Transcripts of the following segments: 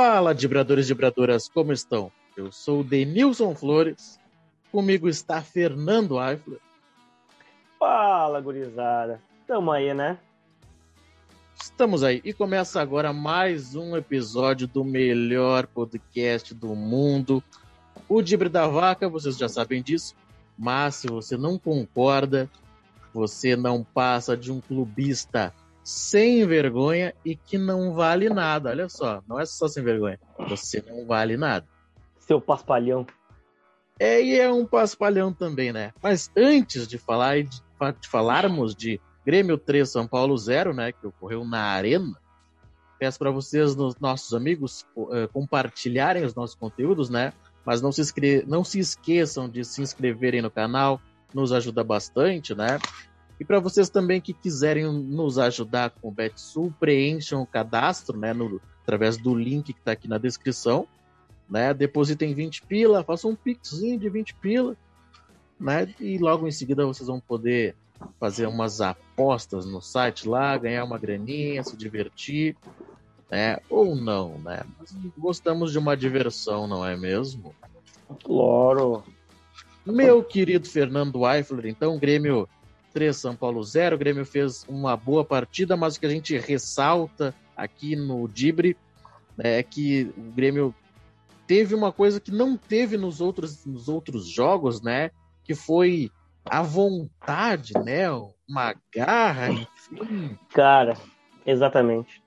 Fala, vibradores e vibradoras, como estão? Eu sou o Denilson Flores, comigo está Fernando Eifler. Fala, gurizada. Tamo aí, né? Estamos aí. E começa agora mais um episódio do melhor podcast do mundo, o Dibre da Vaca, vocês já sabem disso, mas se você não concorda, você não passa de um clubista sem vergonha e que não vale nada. Olha só, não é só sem vergonha, você não vale nada. Seu paspalhão. É, e é um paspalhão também, né? Mas antes de falar de, de falarmos de Grêmio 3 São Paulo 0, né, que ocorreu na Arena, peço para vocês, nos nossos amigos, uh, compartilharem os nossos conteúdos, né? Mas não se, não se esqueçam de se inscreverem no canal, nos ajuda bastante, né? E para vocês também que quiserem nos ajudar com o BetSul, preencham o cadastro, né, no, através do link que está aqui na descrição, né? Depositem 20 pila, façam um pixinho de 20 pila, né? E logo em seguida vocês vão poder fazer umas apostas no site lá, ganhar uma graninha, se divertir, né? Ou não, né? Mas gostamos de uma diversão, não é mesmo? Claro. Meu querido Fernando Eifler, então Grêmio 3, São Paulo 0. O Grêmio fez uma boa partida, mas o que a gente ressalta aqui no Dibre é que o Grêmio teve uma coisa que não teve nos outros, nos outros jogos, né? Que foi a vontade, né? Uma garra, enfim. Cara, exatamente.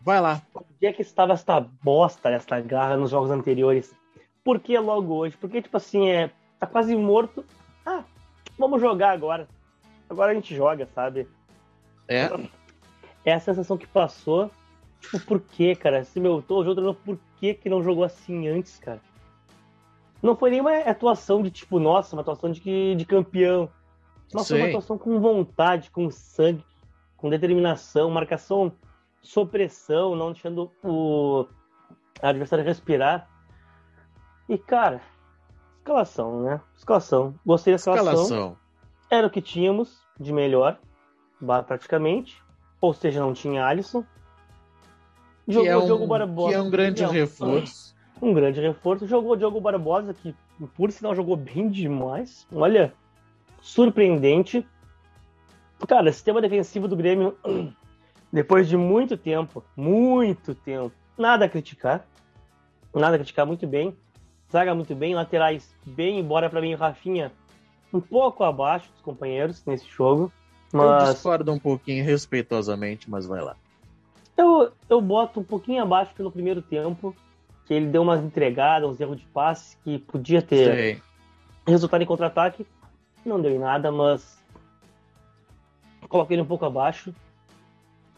Vai lá. Onde é que estava esta bosta, esta garra nos jogos anteriores? Por que logo hoje? Porque, tipo assim, é, tá quase morto. Ah, vamos jogar agora agora a gente joga, sabe? É. É a sensação que passou. Tipo, por que, cara? Se meu, tô jogando, por que que não jogou assim antes, cara? Não foi nenhuma atuação de tipo, nossa, uma atuação de, de campeão. Nossa, foi uma atuação com vontade, com sangue, com determinação, marcação, supressão, não deixando o adversário respirar. E, cara, escalação, né? Escalação. Gostei da escalação. escalação era o que tínhamos de melhor, praticamente. Ou seja, não tinha Alisson. Jogou que é um, Diogo Barbosa. Que é um grande é, reforço. Um grande reforço. Jogou Diogo Barbosa, que por sinal jogou bem demais. Olha, surpreendente. Cara, sistema defensivo do Grêmio, depois de muito tempo, muito tempo, nada a criticar. Nada a criticar, muito bem. Zaga muito bem, laterais bem, embora para mim o Rafinha um pouco abaixo dos companheiros nesse jogo. Mas... Eu discordo um pouquinho respeitosamente, mas vai lá. Eu, eu boto um pouquinho abaixo pelo primeiro tempo, que ele deu umas entregadas, uns erros de passe que podia ter Sei. resultado em contra-ataque. Não deu em nada, mas coloquei ele um pouco abaixo.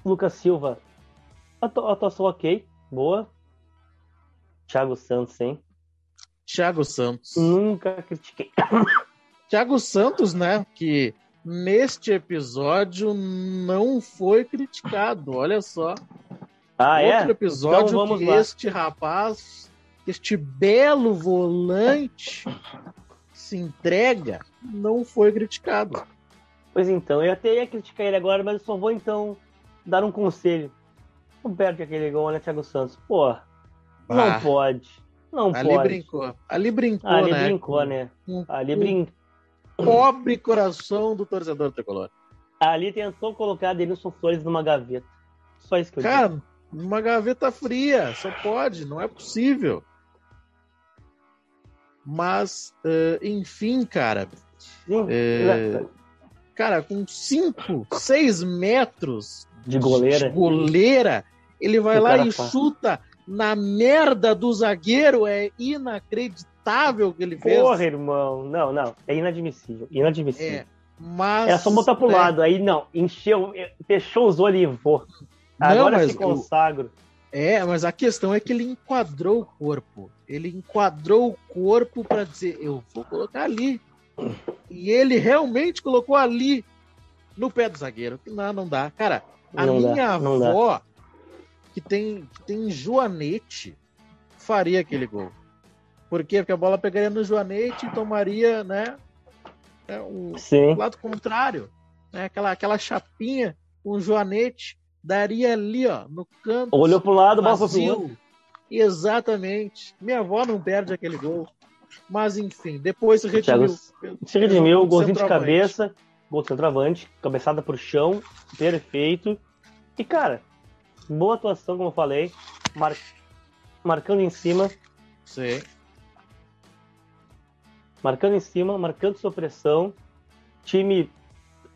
Lucas Silva, atuação ok, boa. Thiago Santos, hein? Thiago Santos. Nunca critiquei. Thiago Santos, né? Que neste episódio não foi criticado. Olha só. Ah, é? Outro episódio então, que lá. este rapaz, este belo volante se entrega, não foi criticado. Pois então, eu até ia criticar ele agora, mas eu só vou então dar um conselho. Não perde aquele gol, né, Thiago Santos? Pô, não pode. Não Ali pode. brincou. Ali brincou, Ali né? brincou, né? Ali brincou pobre coração do torcedor tricolor. Ali tentou colocar Denilson Flores numa gaveta. Só isso que eu Cara, digo. numa gaveta fria, só pode, não é possível. Mas, uh, enfim, cara. Sim, uh, cara, com 5, 6 metros de goleira. de goleira, ele vai lá e faz. chuta na merda do zagueiro. É inacreditável inacreditável que ele fez. Porra, irmão. Não, não. É inadmissível. Inadmissível. É, mas. É só botar pro né? lado. Aí não. Encheu, fechou os olhos e vou. Agora não, se consagro. É, mas a questão é que ele enquadrou o corpo. Ele enquadrou o corpo para dizer, eu vou colocar ali. E ele realmente colocou ali no pé do zagueiro. Não, não dá. Cara, a não minha dá, avó, que tem, que tem joanete, faria aquele gol. Por quê? Porque a bola pegaria no Joanete e tomaria, né? né o, o, lado contrário. Né, aquela, aquela chapinha com o Joanete daria ali, ó, no canto. Olhou pro lado, bola pro Exatamente. Minha avó não perde aquele gol. Mas enfim, depois se redimiu. Se redimiu, golzinho de cabeça, gol centroavante, cabeçada pro chão, perfeito. E cara, boa atuação, como eu falei, mar... marcando em cima. Sim. Marcando em cima, marcando sua pressão. Time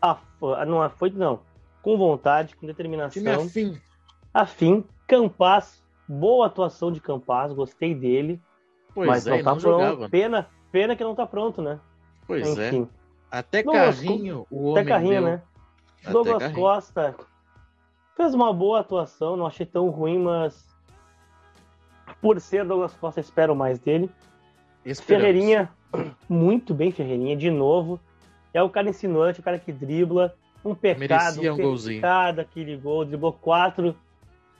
af... não foi não, com vontade, com determinação. Time afim. Afim, Campas, boa atuação de Campas, gostei dele. Pois mas é, não tá não pronto. Jogava. Pena, pena que não tá pronto, né? Pois é. Enfim. é. Até Douglas, carrinho, o homem Até carrinho, deu. né? Até Douglas carrinho. Costa fez uma boa atuação, não achei tão ruim, mas por ser Douglas Costa, espero mais dele. Esperamos. Ferreirinha, muito bem, Ferreirinha, de novo. É o cara insinuante, o cara que dribla. Um pecado, Merecia um, um pecado aquele gol, driblou quatro,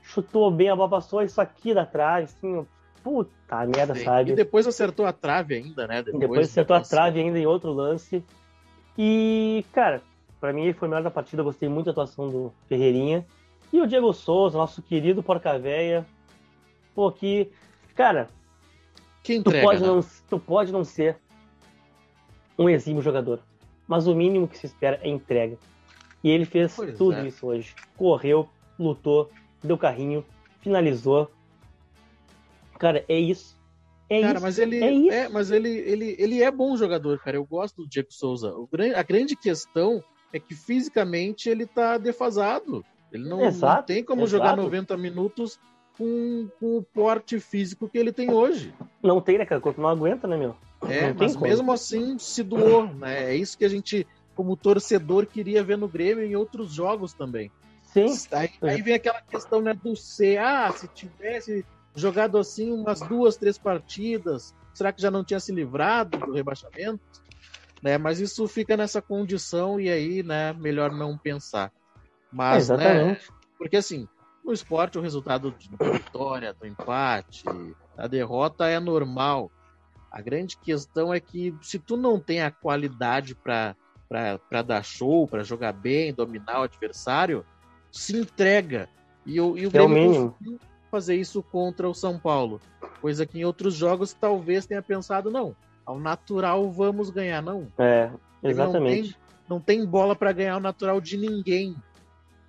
chutou bem, a bola passou isso aqui da trás, assim, Puta merda, Sim. sabe? E depois acertou a trave ainda, né? Depois, depois acertou a trave ainda em outro lance. E, cara, para mim foi o melhor da partida. Eu gostei muito da atuação do Ferreirinha. E o Diego Souza, nosso querido Porca Véia. Pô, que. Cara. Que entrega, tu, pode né? não, tu pode não ser um exímio jogador. Mas o mínimo que se espera é entrega. E ele fez pois tudo é. isso hoje. Correu, lutou, deu carrinho, finalizou. Cara, é isso. É cara, isso. mas ele é, isso. é, mas ele, ele, ele é bom jogador, cara. Eu gosto do Diego Souza. O, a grande questão é que fisicamente ele tá defasado. Ele não, exato, não tem como exato. jogar 90 minutos com, com, o porte físico que ele tem hoje. Não tem, né, cara? O corpo não aguenta, né, meu? É, mas mesmo assim se doou, né? É isso que a gente, como torcedor, queria ver no Grêmio e em outros jogos também. Sim. Aí, aí vem aquela questão né, do C. Ah, se tivesse jogado assim umas duas, três partidas, será que já não tinha se livrado do rebaixamento? Né? Mas isso fica nessa condição e aí, né, melhor não pensar. Mas, né, porque assim, no esporte o resultado da vitória, do empate, da derrota é normal. A grande questão é que se tu não tem a qualidade para dar show, para jogar bem, dominar o adversário, se entrega. E, o, e o é Grêmio conseguiu, fazer isso contra o São Paulo. Coisa que em outros jogos talvez tenha pensado, não, ao natural vamos ganhar, não. É, exatamente. Não tem, não tem bola para ganhar o natural de ninguém.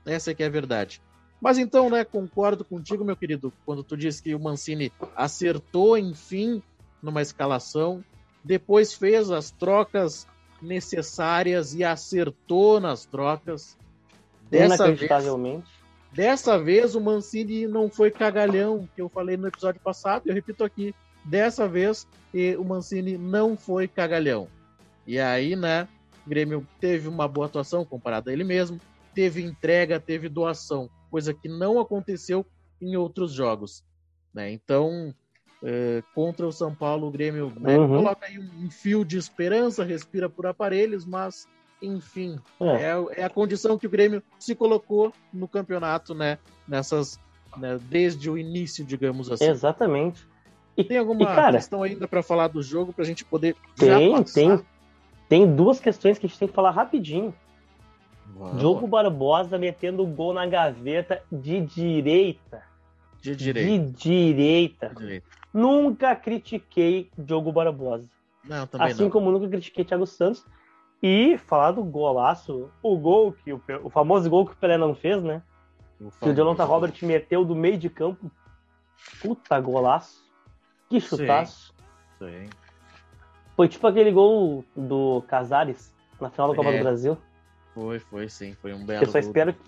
Essa é que é a verdade. Mas então, né, concordo contigo, meu querido, quando tu disse que o Mancini acertou, enfim, numa escalação, depois fez as trocas necessárias e acertou nas trocas. Dessa vez, Dessa vez o Mancini não foi cagalhão, que eu falei no episódio passado, eu repito aqui. Dessa vez o Mancini não foi cagalhão. E aí, né, o Grêmio teve uma boa atuação comparado a ele mesmo, teve entrega, teve doação, coisa que não aconteceu em outros jogos. Né? Então, é, contra o São Paulo, o Grêmio né, uhum. coloca aí um fio de esperança, respira por aparelhos, mas enfim, é. é. É, a condição que o Grêmio se colocou no campeonato, né? Nessas, né, desde o início, digamos assim. Exatamente. E, tem alguma e, cara, questão ainda para falar do jogo para a gente poder tem, tem, tem duas questões que a gente tem que falar rapidinho. Uau. Diogo Barbosa metendo gol na gaveta de direita. De direita. De direita. De direita. Nunca critiquei Diogo Barbosa. Não, também assim não. como nunca critiquei Thiago Santos. E falar do golaço, o gol que o, o famoso gol que o Pelé não fez, né? O que o Jonathan Robert meteu do meio de campo. Puta golaço. Que chutaço. Sim. Sim. Foi tipo aquele gol do Casares na final da Copa é. do Brasil. Foi, foi sim, foi um belo. Eu só espero que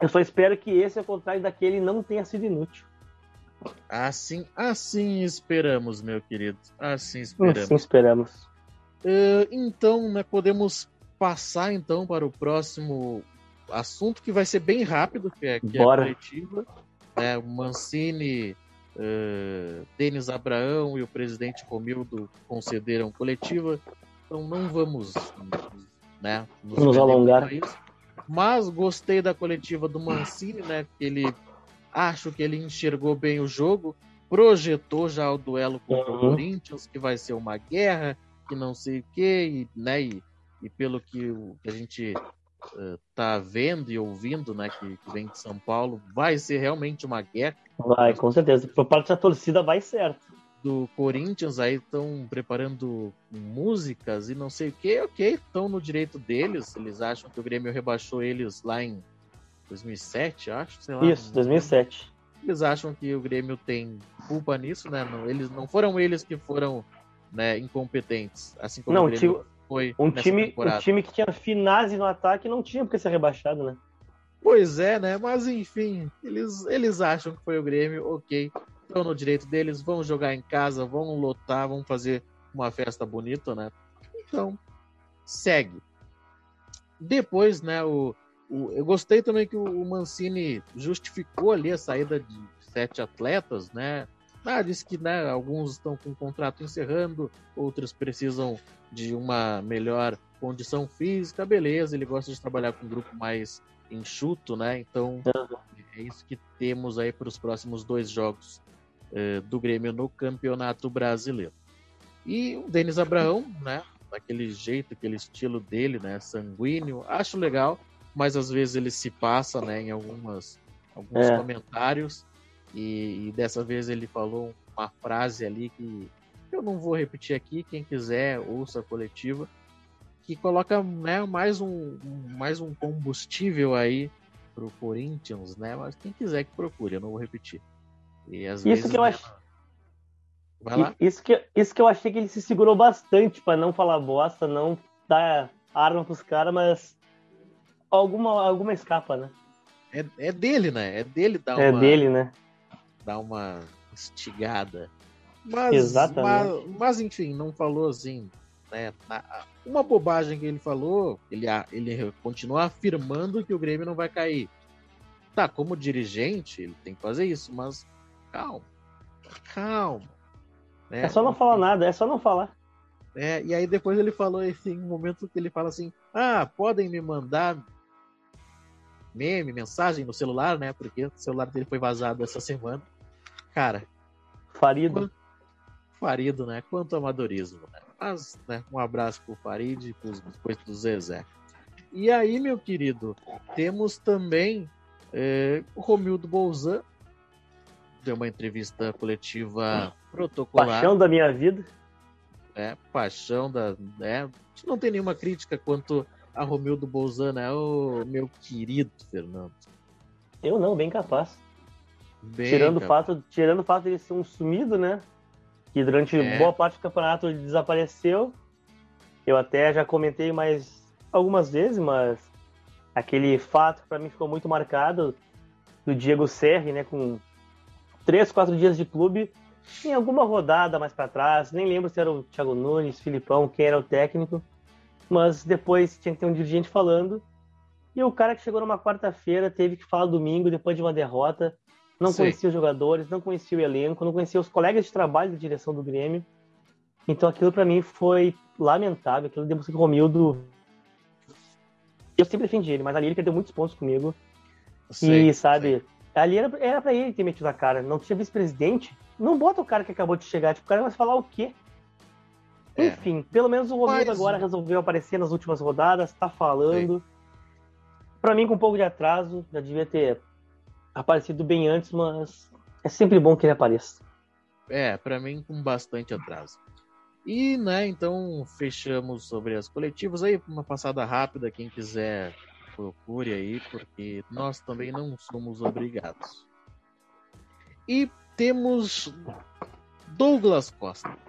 eu só espero que esse, ao contrário daquele, não tenha sido inútil. Assim, assim esperamos, meu querido. Assim esperamos. Assim esperamos. Uh, então, né, podemos passar então para o próximo assunto que vai ser bem rápido, que é, que é a coletiva. Né, o Mancini, uh, Denis Abraão e o presidente Romildo concederam coletiva. Então não vamos né, nos, nos alongar. Mas gostei da coletiva do Mancini, né? Que ele acho que ele enxergou bem o jogo, projetou já o duelo contra uhum. o Corinthians, que vai ser uma guerra, que não sei o quê, e, né, e, e pelo que, a gente uh, tá vendo e ouvindo, né, que, que, vem de São Paulo, vai ser realmente uma guerra. Vai, com certeza. Por parte da torcida vai certo. Do Corinthians aí estão preparando músicas e não sei o que, ok, estão no direito deles. Eles acham que o Grêmio rebaixou eles lá em 2007, acho, sei lá. Isso, 2007. Eles acham que o Grêmio tem culpa nisso, né? Não, eles não foram eles que foram né, incompetentes, assim como não, o Grêmio foi um time, um time que tinha finase no ataque não tinha porque ser rebaixado, né? Pois é, né? Mas enfim, eles, eles acham que foi o Grêmio, ok. Estão no direito deles, vão jogar em casa, vão lotar, vão fazer uma festa bonita, né? Então, segue. Depois, né, o, o, eu gostei também que o Mancini justificou ali a saída de sete atletas, né? Ah, disse que né, alguns estão com o contrato encerrando, outros precisam de uma melhor condição física, beleza, ele gosta de trabalhar com um grupo mais enxuto, né? Então é isso que temos aí para os próximos dois jogos eh, do Grêmio no Campeonato Brasileiro. E o Denis Abraão, né? Daquele jeito, aquele estilo dele, né? Sanguíneo, acho legal, mas às vezes ele se passa, né? Em algumas, alguns é. comentários. E, e, dessa vez ele falou uma frase ali que eu não vou repetir aqui, quem quiser ouça a coletiva, que coloca né, mais, um, mais um combustível aí pro Corinthians, né? Mas quem quiser que procure, eu não vou repetir. E às isso vezes, que eu né, acho. Vai lá. Isso que, isso que eu achei que ele se segurou bastante para não falar bosta, não dar arma pros caras, mas alguma, alguma escapa, né? É, é dele, né? É dele dar é uma. É dele, né? Dar uma instigada. Mas, Exatamente. Mas, mas, enfim, não falou assim. Né? Uma bobagem que ele falou, ele, ele continua afirmando que o Grêmio não vai cair. Tá, como dirigente, ele tem que fazer isso, mas calma. Calma. Né? É só não falar nada, é só não falar. É, e aí depois ele falou assim, um momento que ele fala assim: Ah, podem me mandar meme, mensagem no celular, né? Porque o celular dele foi vazado essa semana. Cara. Farido. Farido, né? Quanto amadorismo, né? Mas, né, um abraço pro Farid e pros biscoitos do Zezé. E aí, meu querido, temos também é, o Romildo Bolzan, deu uma entrevista coletiva protocolar. Paixão da minha vida. É, paixão da. É, não tem nenhuma crítica quanto a Romildo Bolzan, né? O meu querido Fernando. Eu não, bem capaz. Bem tirando, capaz. O fato, tirando o fato de ele ser um sumido, né? que durante é. boa parte do campeonato desapareceu. Eu até já comentei mais algumas vezes, mas aquele fato para mim ficou muito marcado do Diego Serri, né, com três, quatro dias de clube, em alguma rodada mais para trás, nem lembro se era o Thiago Nunes, Filipão, quem era o técnico, mas depois tinha que ter um dirigente falando. E o cara que chegou numa quarta-feira teve que falar domingo, depois de uma derrota, não Sim. conhecia os jogadores, não conhecia o elenco, não conhecia os colegas de trabalho da direção do Grêmio. Então aquilo para mim foi lamentável, aquilo demonstrou que o Romildo eu sempre defendi ele, mas ali ele perdeu muitos pontos comigo. Sim, e, sabe, sim. ali era, era pra ele ter metido a cara. Não tinha vice-presidente. Não bota o cara que acabou de chegar. Tipo, o cara vai falar o quê? É. Enfim, pelo menos o Romildo mas... agora resolveu aparecer nas últimas rodadas, tá falando. Para mim, com um pouco de atraso, já devia ter aparecido bem antes, mas é sempre bom que ele apareça. É, para mim com bastante atraso. E, né, então fechamos sobre as coletivas aí, uma passada rápida, quem quiser procure aí, porque nós também não somos obrigados. E temos Douglas Costa.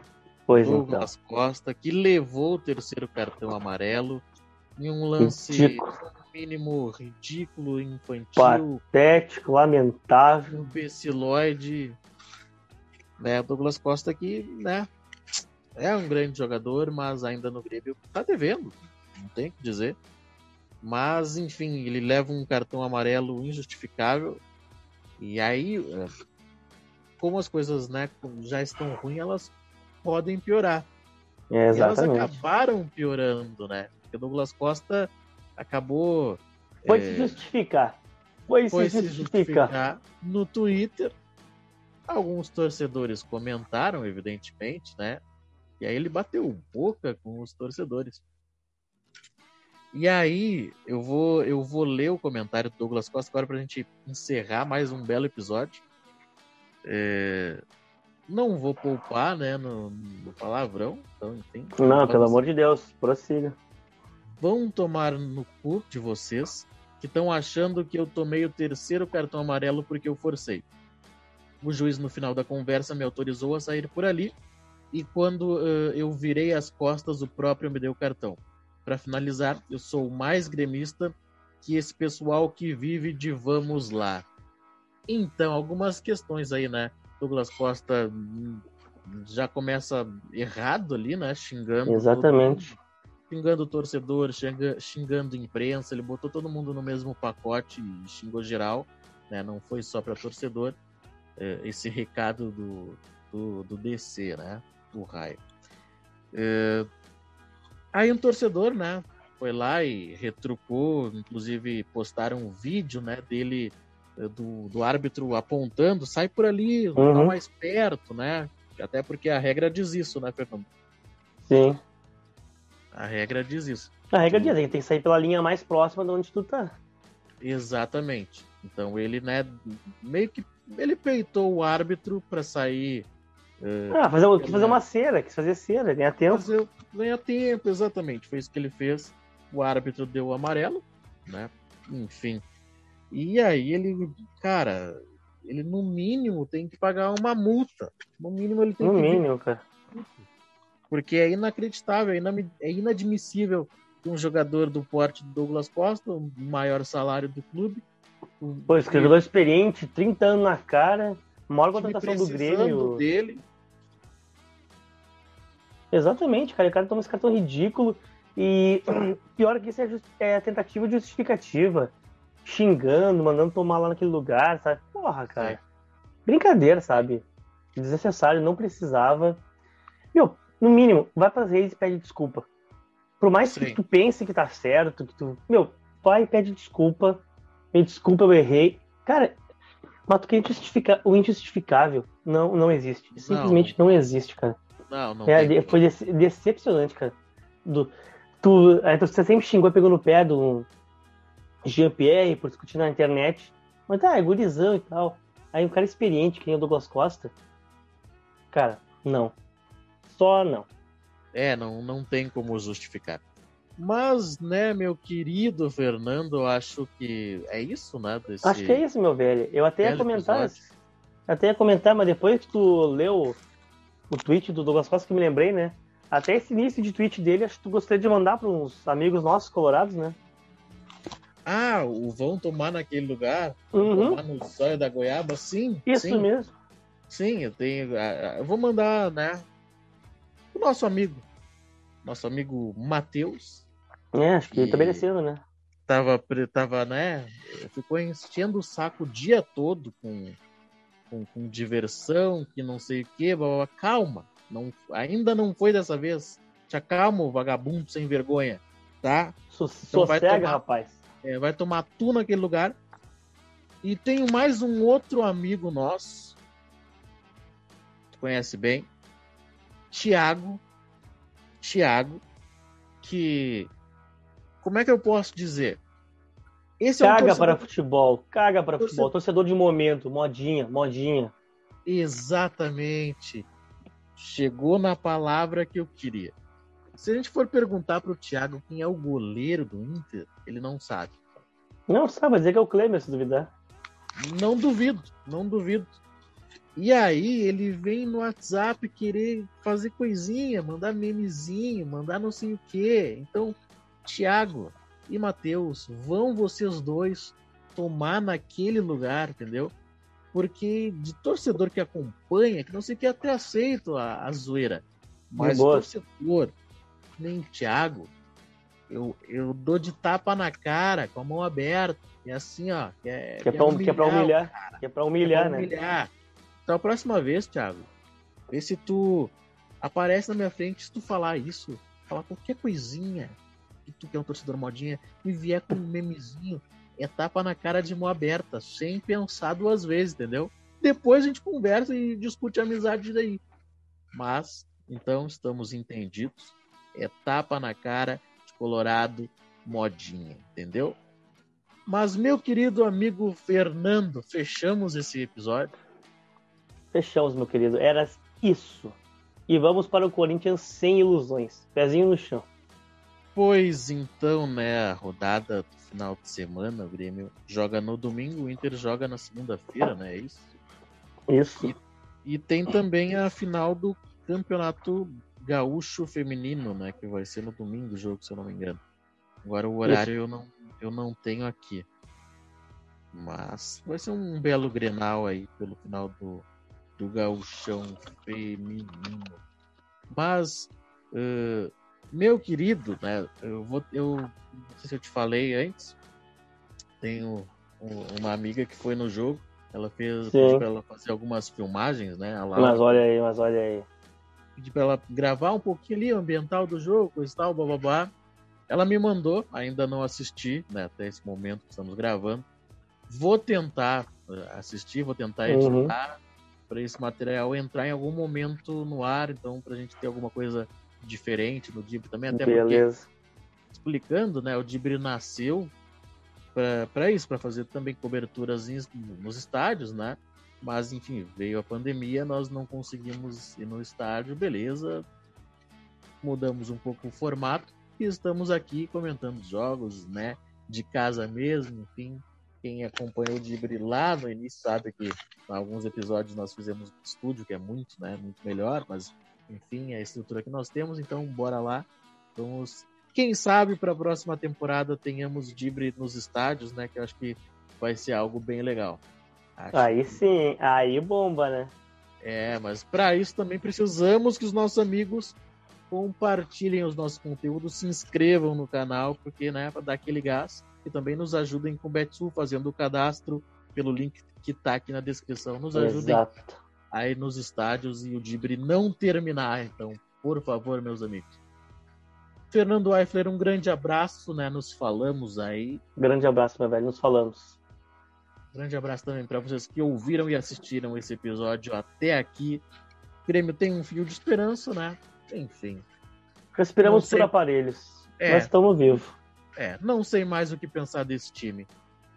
Pois Douglas então. Costa, que levou o terceiro cartão amarelo em um lance mínimo ridículo, infantil. Patético, lamentável. Imbeciloide. Né, Douglas Costa que, né, é um grande jogador, mas ainda no Grêmio tá devendo, não tem o que dizer. Mas, enfim, ele leva um cartão amarelo injustificável. E aí, é, como as coisas né, já estão ruins, elas podem piorar. É, e elas acabaram piorando, né? Porque Douglas Costa acabou. Foi é, se justificar. Foi, foi se, justificar. justificar. No Twitter, alguns torcedores comentaram, evidentemente, né? E aí ele bateu boca com os torcedores. E aí, eu vou, eu vou ler o comentário do Douglas Costa agora para a gente encerrar mais um belo episódio. É... Não vou poupar, né, no, no palavrão. Então, enfim. Não, pelo amor de Deus, prossiga. Vão tomar no cu de vocês que estão achando que eu tomei o terceiro cartão amarelo porque eu forcei. O juiz, no final da conversa, me autorizou a sair por ali e quando uh, eu virei as costas, o próprio me deu o cartão. Para finalizar, eu sou mais gremista que esse pessoal que vive de vamos lá. Então, algumas questões aí, né? Douglas Costa hum, já começa errado ali, né? Xingando. Exatamente. Todo, xingando o torcedor, xinga, xingando a imprensa. Ele botou todo mundo no mesmo pacote e xingou geral, né? Não foi só para torcedor. É, esse recado do, do, do DC, né? Do raio. É, aí um torcedor, né? Foi lá e retrucou, inclusive postaram um vídeo, né? Dele do, do árbitro apontando, sai por ali, tá uhum. tá mais perto, né? Até porque a regra diz isso, né, Fernando? Sim. A regra diz isso. A regra diz, tem que sair pela linha mais próxima de onde tu tá. Exatamente. Então ele, né, meio que ele peitou o árbitro para sair. Uh, ah, fazer, quis fazer uma cera, quis fazer cera, ganhar tempo. Fazer, ganhar tempo, exatamente. Foi isso que ele fez. O árbitro deu o amarelo, né? Enfim. E aí ele, cara, ele no mínimo tem que pagar uma multa. No mínimo ele tem no que. No mínimo, cara. Porque é inacreditável, é inadmissível que um jogador do porte do Douglas Costa, o maior salário do clube. Pô, esse jogador experiente, 30 anos na cara, maior contratação do Grêmio. dele. Exatamente, cara. O cara toma esse cartão ridículo. E pior que isso é, é a tentativa de justificativa xingando, mandando tomar lá naquele lugar, sabe? Porra, cara. É. Brincadeira, sabe? Desnecessário, não precisava. Meu, no mínimo, vai pras redes e pede desculpa. Por mais Sim. que tu pense que tá certo, que tu. Meu, vai e pede desculpa. Me desculpa, eu errei. Cara, mas que injustifica... o injustificável não, não existe. Simplesmente não, não existe, cara. Não, não. É, foi decepcionante, cara. Do, tu, aí, você sempre xingou, pegou no pé do, Jean-Pierre por discutir na internet. Mas tá, é gurizão e tal. Aí um cara experiente, que nem o Douglas Costa. Cara, não. Só não. É, não, não tem como justificar. Mas, né, meu querido Fernando, acho que é isso, né? Desse... Acho que é isso, meu velho. Eu até ia comentar. Episódio. Até ia comentar, mas depois que tu leu o tweet do Douglas Costa, que me lembrei, né? Até esse início de tweet dele, acho que tu gostaria de mandar para uns amigos nossos colorados, né? Ah, o vão tomar naquele lugar? Uhum. Tomar no zóio da goiaba? Sim. Isso sim. mesmo. Sim, eu tenho. Eu vou mandar, né? O nosso amigo. Nosso amigo Matheus. É, acho que, que tá merecendo, né? Tava, tava, né? Ficou enchendo o saco o dia todo com, com, com diversão, que não sei o que, calma. Não, ainda não foi dessa vez. Te acalma, vagabundo sem vergonha, tá? So, então sossega, tomar, rapaz é, vai tomar tu naquele lugar. E tenho mais um outro amigo nosso, tu conhece bem, Tiago. Tiago, que. Como é que eu posso dizer? Esse caga é um torcedor... para futebol, caga para torcedor... futebol, torcedor de momento, modinha, modinha. Exatamente. Chegou na palavra que eu queria. Se a gente for perguntar para o Thiago quem é o goleiro do Inter, ele não sabe. Não sabe, vai dizer que é o Kleber, se duvidar. Não duvido, não duvido. E aí ele vem no WhatsApp querer fazer coisinha, mandar memezinho, mandar não sei o quê. Então, Thiago e Matheus, vão vocês dois tomar naquele lugar, entendeu? Porque de torcedor que acompanha, que não sei o que, até aceito a, a zoeira. Mas torcedor nem Thiago, eu, eu dou de tapa na cara, com a mão aberta. E assim, ó. Que é, que é, pra, humilhar, que é pra humilhar. Que é pra humilhar, é pra humilhar, né? Então a próxima vez, Thiago, vê se tu aparece na minha frente, se tu falar isso, falar qualquer coisinha, que tu que é um torcedor modinha, e vier com um memezinho, é tapa na cara de mão aberta, sem pensar duas vezes, entendeu? Depois a gente conversa e discute a amizade daí. Mas, então, estamos entendidos é tapa na cara de Colorado modinha, entendeu? Mas, meu querido amigo Fernando, fechamos esse episódio. Fechamos, meu querido. Era isso. E vamos para o Corinthians sem ilusões. Pezinho no chão. Pois então, né, a rodada do final de semana, o Grêmio joga no domingo, o Inter joga na segunda-feira, né? É isso? Isso. E, e, tem também a final do Campeonato Gaúcho Feminino, né? Que vai ser no domingo o jogo, se eu não me engano. Agora o horário eu não, eu não tenho aqui. Mas vai ser um belo Grenal aí pelo final do, do gauchão feminino. Mas, uh, meu querido, né, eu vou, eu não sei se eu te falei antes, tenho uma amiga que foi no jogo, ela fez ela fazer algumas filmagens, né? mas olha aí, mas olha aí. Pedi para ela gravar um pouquinho ali o ambiental do jogo, coisa e tal, babá. Ela me mandou, ainda não assisti, né, até esse momento que estamos gravando. Vou tentar eh, assistir, vou tentar uhum. editar, uhum para esse material entrar em algum momento no ar, então para a gente ter alguma coisa diferente no Dibre também, até Beleza. porque explicando, né, o Dibre nasceu para isso, para fazer também coberturas nos estádios, né? Mas enfim, veio a pandemia, nós não conseguimos ir no estádio, beleza? Mudamos um pouco o formato e estamos aqui comentando jogos, né? De casa mesmo, enfim, quem acompanhou o Dibre lá no início sabe que alguns episódios nós fizemos estúdio, que é muito, né, muito melhor, mas enfim, é a estrutura que nós temos, então bora lá. Vamos, quem sabe para a próxima temporada tenhamos Dibre nos estádios, né, que eu acho que vai ser algo bem legal. Acho aí que... sim, aí bomba, né? É, mas para isso também precisamos que os nossos amigos compartilhem os nossos conteúdos, se inscrevam no canal, porque, né, para dar aquele gás e também nos ajudem com o Betsu fazendo o cadastro pelo link que está aqui na descrição. Nos ajudem Exato. aí nos estádios e o Dibre não terminar. Então, por favor, meus amigos. Fernando Eifler, um grande abraço, né? Nos falamos aí. Grande abraço, meu velho, nos falamos. Grande abraço também para vocês que ouviram e assistiram esse episódio até aqui. O Grêmio tem um fio de esperança, né? Enfim. Respiramos por aparelhos, é, mas estamos vivos. É, não sei mais o que pensar desse time.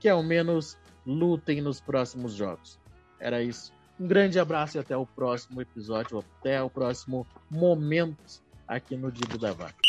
Que ao menos lutem nos próximos jogos. Era isso. Um grande abraço e até o próximo episódio, até o próximo momento aqui no Dibo da Vaca.